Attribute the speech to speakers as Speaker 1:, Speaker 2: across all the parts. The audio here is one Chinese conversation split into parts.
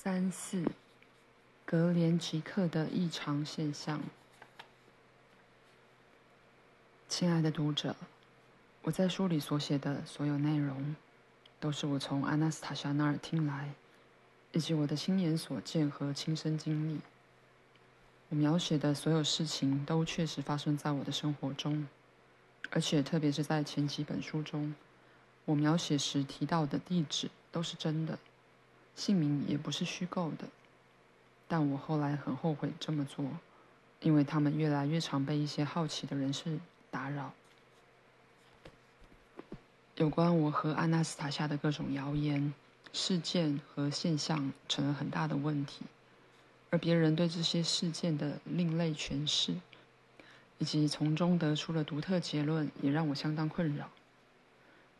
Speaker 1: 三四，格连吉克的异常现象。亲爱的读者，我在书里所写的所有内容，都是我从阿纳斯塔夏那儿听来，以及我的亲眼所见和亲身经历。我描写的所有事情都确实发生在我的生活中，而且特别是在前几本书中，我描写时提到的地址都是真的。姓名也不是虚构的，但我后来很后悔这么做，因为他们越来越常被一些好奇的人士打扰。有关我和阿纳斯塔夏的各种谣言、事件和现象成了很大的问题，而别人对这些事件的另类诠释，以及从中得出的独特结论，也让我相当困扰。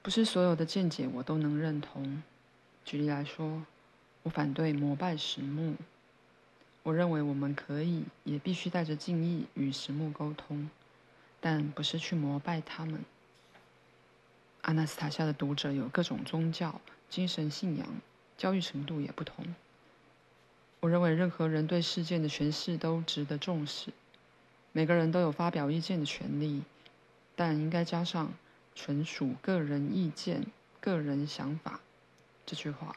Speaker 1: 不是所有的见解我都能认同。举例来说，我反对膜拜石木。我认为我们可以，也必须带着敬意与石木沟通，但不是去膜拜他们。阿纳斯塔夏的读者有各种宗教、精神信仰，教育程度也不同。我认为任何人对事件的诠释都值得重视，每个人都有发表意见的权利，但应该加上“纯属个人意见、个人想法”这句话。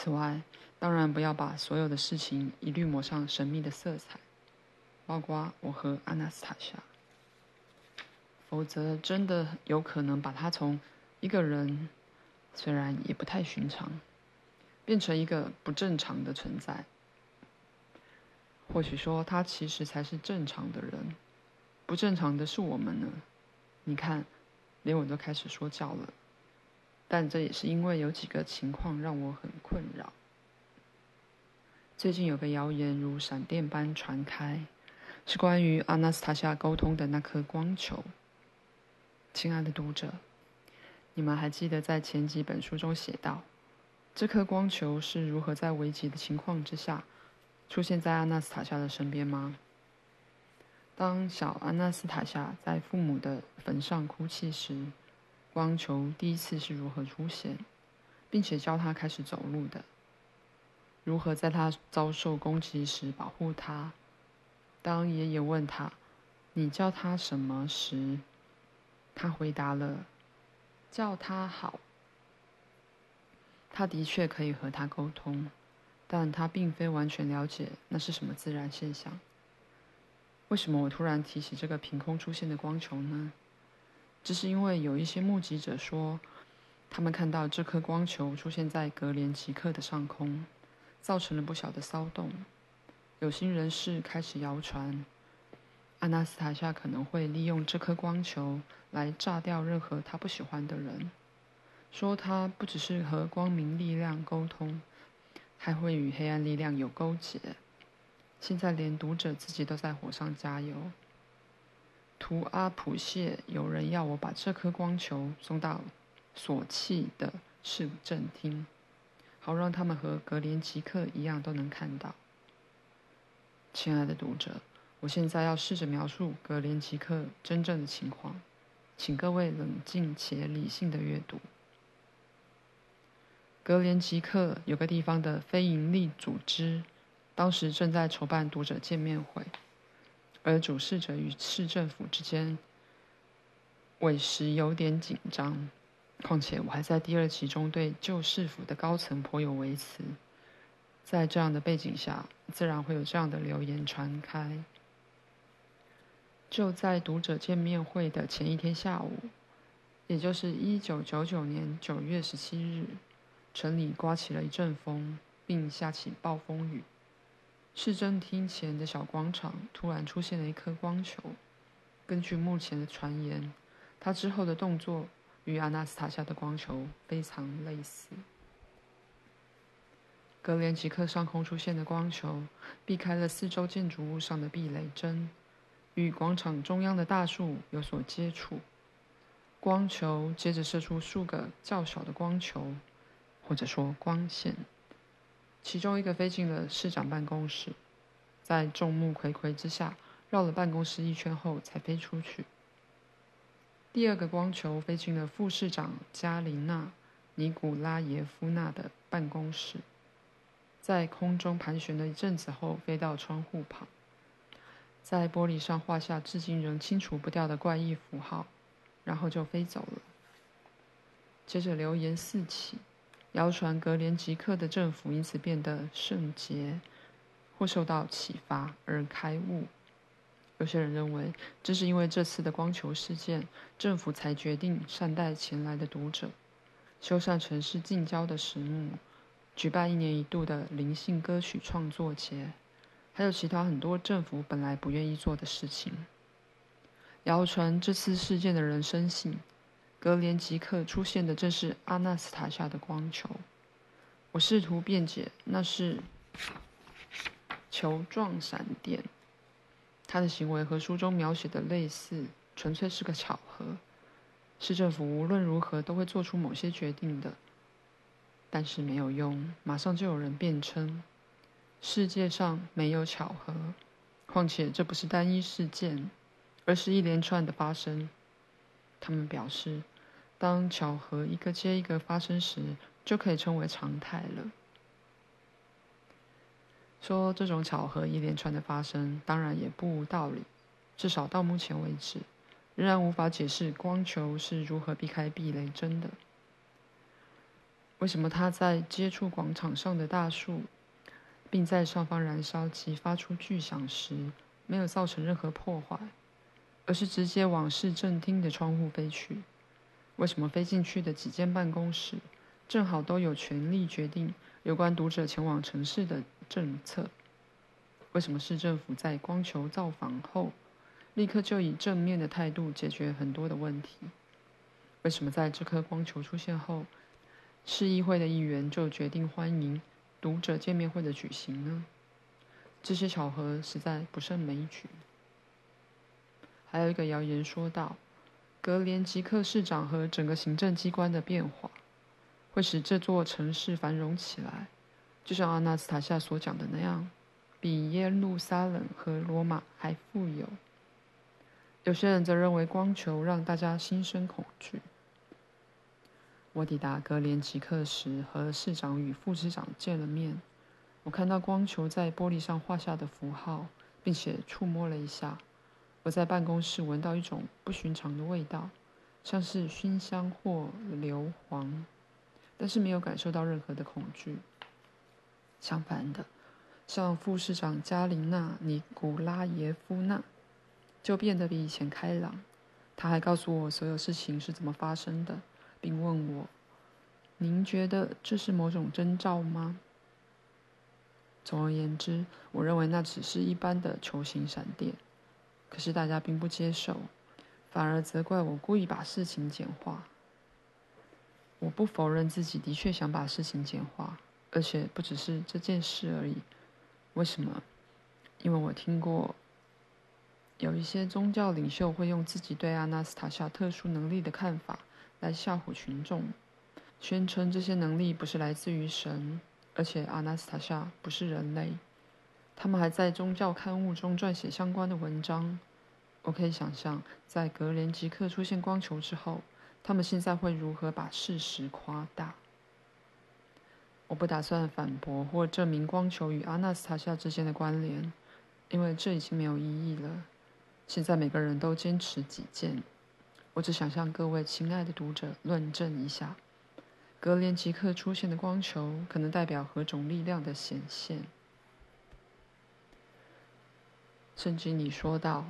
Speaker 1: 此外，当然不要把所有的事情一律抹上神秘的色彩，包括我和阿纳斯塔夏。否则，真的有可能把他从一个人，虽然也不太寻常，变成一个不正常的存在。或许说，他其实才是正常的人，不正常的是我们呢？你看，连我都开始说教了。但这也是因为有几个情况让我很困扰。最近有个谣言如闪电般传开，是关于阿纳斯塔夏沟通的那颗光球。亲爱的读者，你们还记得在前几本书中写到，这颗光球是如何在危急的情况之下出现在阿纳斯塔夏的身边吗？当小阿纳斯塔夏在父母的坟上哭泣时，光球第一次是如何出现，并且教他开始走路的？如何在他遭受攻击时保护他？当爷爷问他“你叫他什么”时，他回答了“叫他好”。他的确可以和他沟通，但他并非完全了解那是什么自然现象。为什么我突然提起这个凭空出现的光球呢？这是因为有一些目击者说，他们看到这颗光球出现在格连吉克的上空，造成了不小的骚动。有心人士开始谣传，阿纳斯塔夏可能会利用这颗光球来炸掉任何他不喜欢的人，说他不只是和光明力量沟通，还会与黑暗力量有勾结。现在连读者自己都在火上加油。图阿普谢，有人要我把这颗光球送到索契的市政厅，好让他们和格连吉克一样都能看到。亲爱的读者，我现在要试着描述格连吉克真正的情况，请各位冷静且理性的阅读。格连吉克有个地方的非营利组织，当时正在筹办读者见面会。而主事者与市政府之间，委实有点紧张。况且我还在第二期中对旧市府的高层颇有微词，在这样的背景下，自然会有这样的流言传开。就在读者见面会的前一天下午，也就是一九九九年九月十七日，城里刮起了一阵风，并下起暴风雨。市政厅前的小广场突然出现了一颗光球。根据目前的传言，他之后的动作与阿纳斯塔夏的光球非常类似。格连吉克上空出现的光球避开了四周建筑物上的避雷针，与广场中央的大树有所接触。光球接着射出数个较小的光球，或者说光线。其中一个飞进了市长办公室，在众目睽睽之下绕了办公室一圈后才飞出去。第二个光球飞进了副市长加琳娜·尼古拉耶夫娜的办公室。在空中盘旋了一阵子后，飞到窗户旁，在玻璃上画下至今仍清除不掉的怪异符号，然后就飞走了。接着流言四起，谣传格连吉克的政府因此变得圣洁，或受到启发而开悟。有些人认为，正是因为这次的光球事件，政府才决定善待前来的读者，修缮城市近郊的石墓，举办一年一度的灵性歌曲创作节，还有其他很多政府本来不愿意做的事情。谣传这次事件的人深信。格连吉克出现的正是阿纳斯塔夏的光球。我试图辩解，那是球状闪电。他的行为和书中描写的类似，纯粹是个巧合。市政府无论如何都会做出某些决定的，但是没有用，马上就有人辩称，世界上没有巧合，况且这不是单一事件，而是一连串的发生。他们表示，当巧合一个接一个发生时，就可以称为常态了。说这种巧合一连串的发生，当然也不无道理。至少到目前为止，仍然无法解释光球是如何避开避雷针的。为什么它在接触广场上的大树，并在上方燃烧及发出巨响时，没有造成任何破坏？而是直接往市政厅的窗户飞去。为什么飞进去的几间办公室，正好都有权利决定有关读者前往城市的政策？为什么市政府在光球造访后，立刻就以正面的态度解决很多的问题？为什么在这颗光球出现后，市议会的议员就决定欢迎读者见面会的举行呢？这些巧合实在不胜枚举。还有一个谣言说道：格连吉克市长和整个行政机关的变化，会使这座城市繁荣起来，就像阿纳斯塔夏所讲的那样，比耶路撒冷和罗马还富有。有些人则认为光球让大家心生恐惧。我抵达格连吉克时，和市长与副市长见了面。我看到光球在玻璃上画下的符号，并且触摸了一下。我在办公室闻到一种不寻常的味道，像是熏香或硫磺，但是没有感受到任何的恐惧。相反的，像副市长加琳娜·尼古拉耶夫娜就变得比以前开朗。他还告诉我所有事情是怎么发生的，并问我：“您觉得这是某种征兆吗？”总而言之，我认为那只是一般的球形闪电。可是大家并不接受，反而责怪我故意把事情简化。我不否认自己的确想把事情简化，而且不只是这件事而已。为什么？因为我听过有一些宗教领袖会用自己对阿纳斯塔夏特殊能力的看法来吓唬群众，宣称这些能力不是来自于神，而且阿纳斯塔夏不是人类。他们还在宗教刊物中撰写相关的文章。我可以想象，在格连吉克出现光球之后，他们现在会如何把事实夸大。我不打算反驳或证明光球与阿纳斯塔夏之间的关联，因为这已经没有意义了。现在每个人都坚持己见。我只想向各位亲爱的读者论证一下，格连吉克出现的光球可能代表何种力量的显现。圣经里说道：“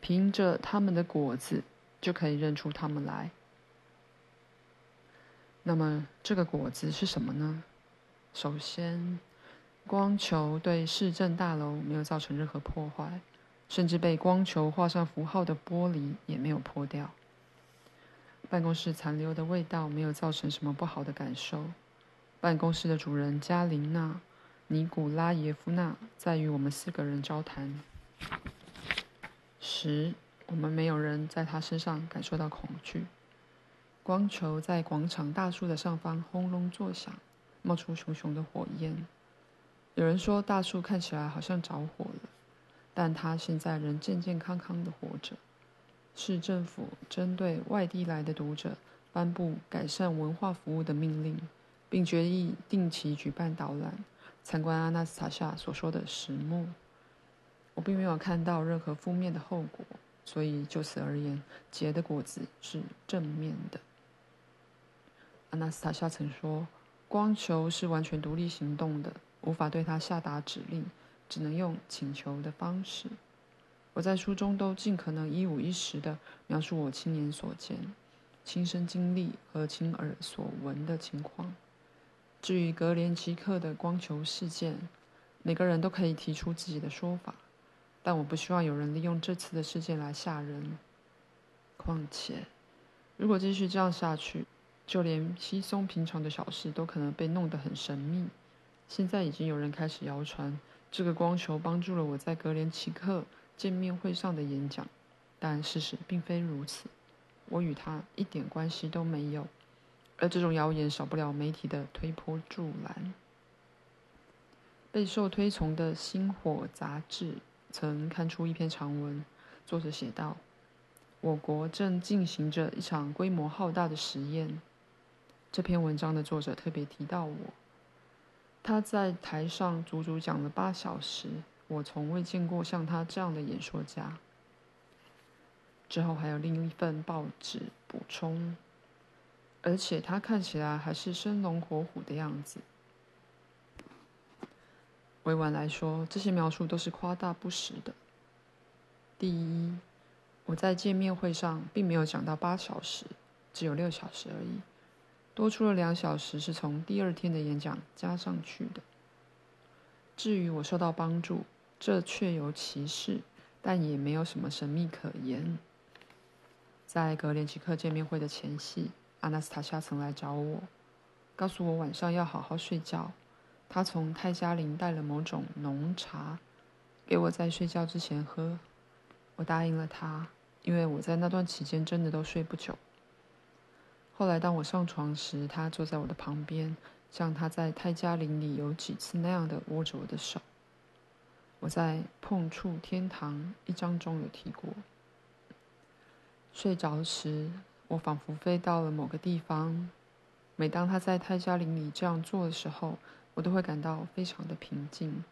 Speaker 1: 凭着他们的果子，就可以认出他们来。”那么，这个果子是什么呢？首先，光球对市政大楼没有造成任何破坏，甚至被光球画上符号的玻璃也没有破掉。办公室残留的味道没有造成什么不好的感受。办公室的主人加琳娜。尼古拉耶夫娜在与我们四个人交谈时，我们没有人在他身上感受到恐惧。光球在广场大树的上方轰隆作响，冒出熊熊的火焰。有人说大树看起来好像着火了，但它现在仍健健康康的活着。市政府针对外地来的读者颁布改善文化服务的命令，并决议定期举办导览。参观阿纳斯塔夏所说的石墓。我并没有看到任何负面的后果，所以就此而言，结的果子是正面的。阿纳斯塔夏曾说，光球是完全独立行动的，无法对它下达指令，只能用请求的方式。我在书中都尽可能一五一十地描述我亲眼所见、亲身经历和亲耳所闻的情况。至于格连奇克的光球事件，每个人都可以提出自己的说法，但我不希望有人利用这次的事件来吓人。况且，如果继续这样下去，就连稀松平常的小事都可能被弄得很神秘。现在已经有人开始谣传，这个光球帮助了我在格连奇克。见面会上的演讲，但事实并非如此。我与他一点关系都没有，而这种谣言少不了媒体的推波助澜。备受推崇的《星火》杂志曾刊出一篇长文，作者写道：“我国正进行着一场规模浩大的实验。”这篇文章的作者特别提到我，他在台上足足讲了八小时。我从未见过像他这样的演说家。之后还有另一份报纸补充，而且他看起来还是生龙活虎的样子。委婉来说，这些描述都是夸大不实的。第一，我在见面会上并没有讲到八小时，只有六小时而已，多出了两小时是从第二天的演讲加上去的。至于我受到帮助。这确有其事，但也没有什么神秘可言。在格连奇克见面会的前夕，阿纳斯塔夏曾来找我，告诉我晚上要好好睡觉。他从泰加林带了某种浓茶，给我在睡觉之前喝。我答应了他，因为我在那段期间真的都睡不久。后来当我上床时，他坐在我的旁边，像他在泰加林里有几次那样的握着我的手。我在《碰触天堂》一章中有提过，睡着时，我仿佛飞到了某个地方。每当他在泰加林里这样做的时候，我都会感到非常的平静。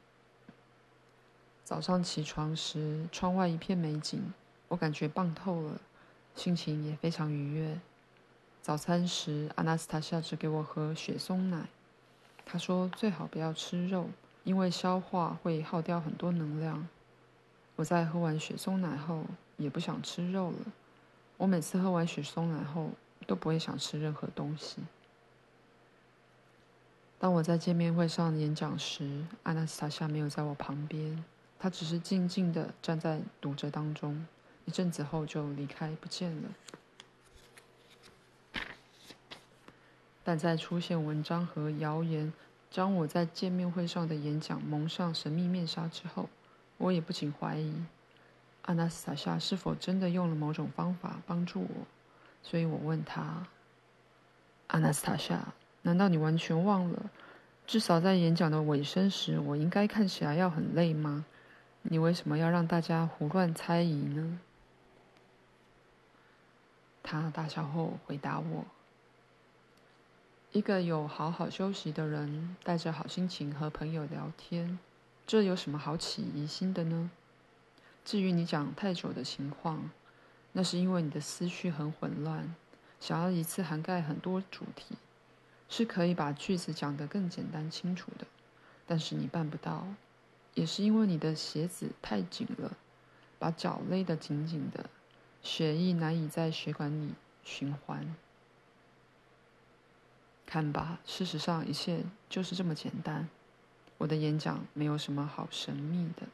Speaker 1: 早上起床时，窗外一片美景，我感觉棒透了，心情也非常愉悦。早餐时，阿纳斯塔夏只给我喝雪松奶，他说最好不要吃肉。因为消化会耗掉很多能量，我在喝完雪松奶后也不想吃肉了。我每次喝完雪松奶后都不会想吃任何东西。当我在见面会上演讲时，阿纳斯塔夏没有在我旁边，他只是静静的站在读者当中，一阵子后就离开不见了。但在出现文章和谣言。将我在见面会上的演讲蒙上神秘面纱之后，我也不禁怀疑，阿纳斯塔夏是否真的用了某种方法帮助我。所以我问他：“阿纳斯塔夏，难道你完全忘了，至少在演讲的尾声时，我应该看起来要很累吗？你为什么要让大家胡乱猜疑呢？”他大笑后回答我。一个有好好休息的人，带着好心情和朋友聊天，这有什么好起疑心的呢？至于你讲太久的情况，那是因为你的思绪很混乱，想要一次涵盖很多主题，是可以把句子讲得更简单清楚的，但是你办不到，也是因为你的鞋子太紧了，把脚勒得紧紧的，血液难以在血管里循环。看吧，事实上一切就是这么简单。我的演讲没有什么好神秘的。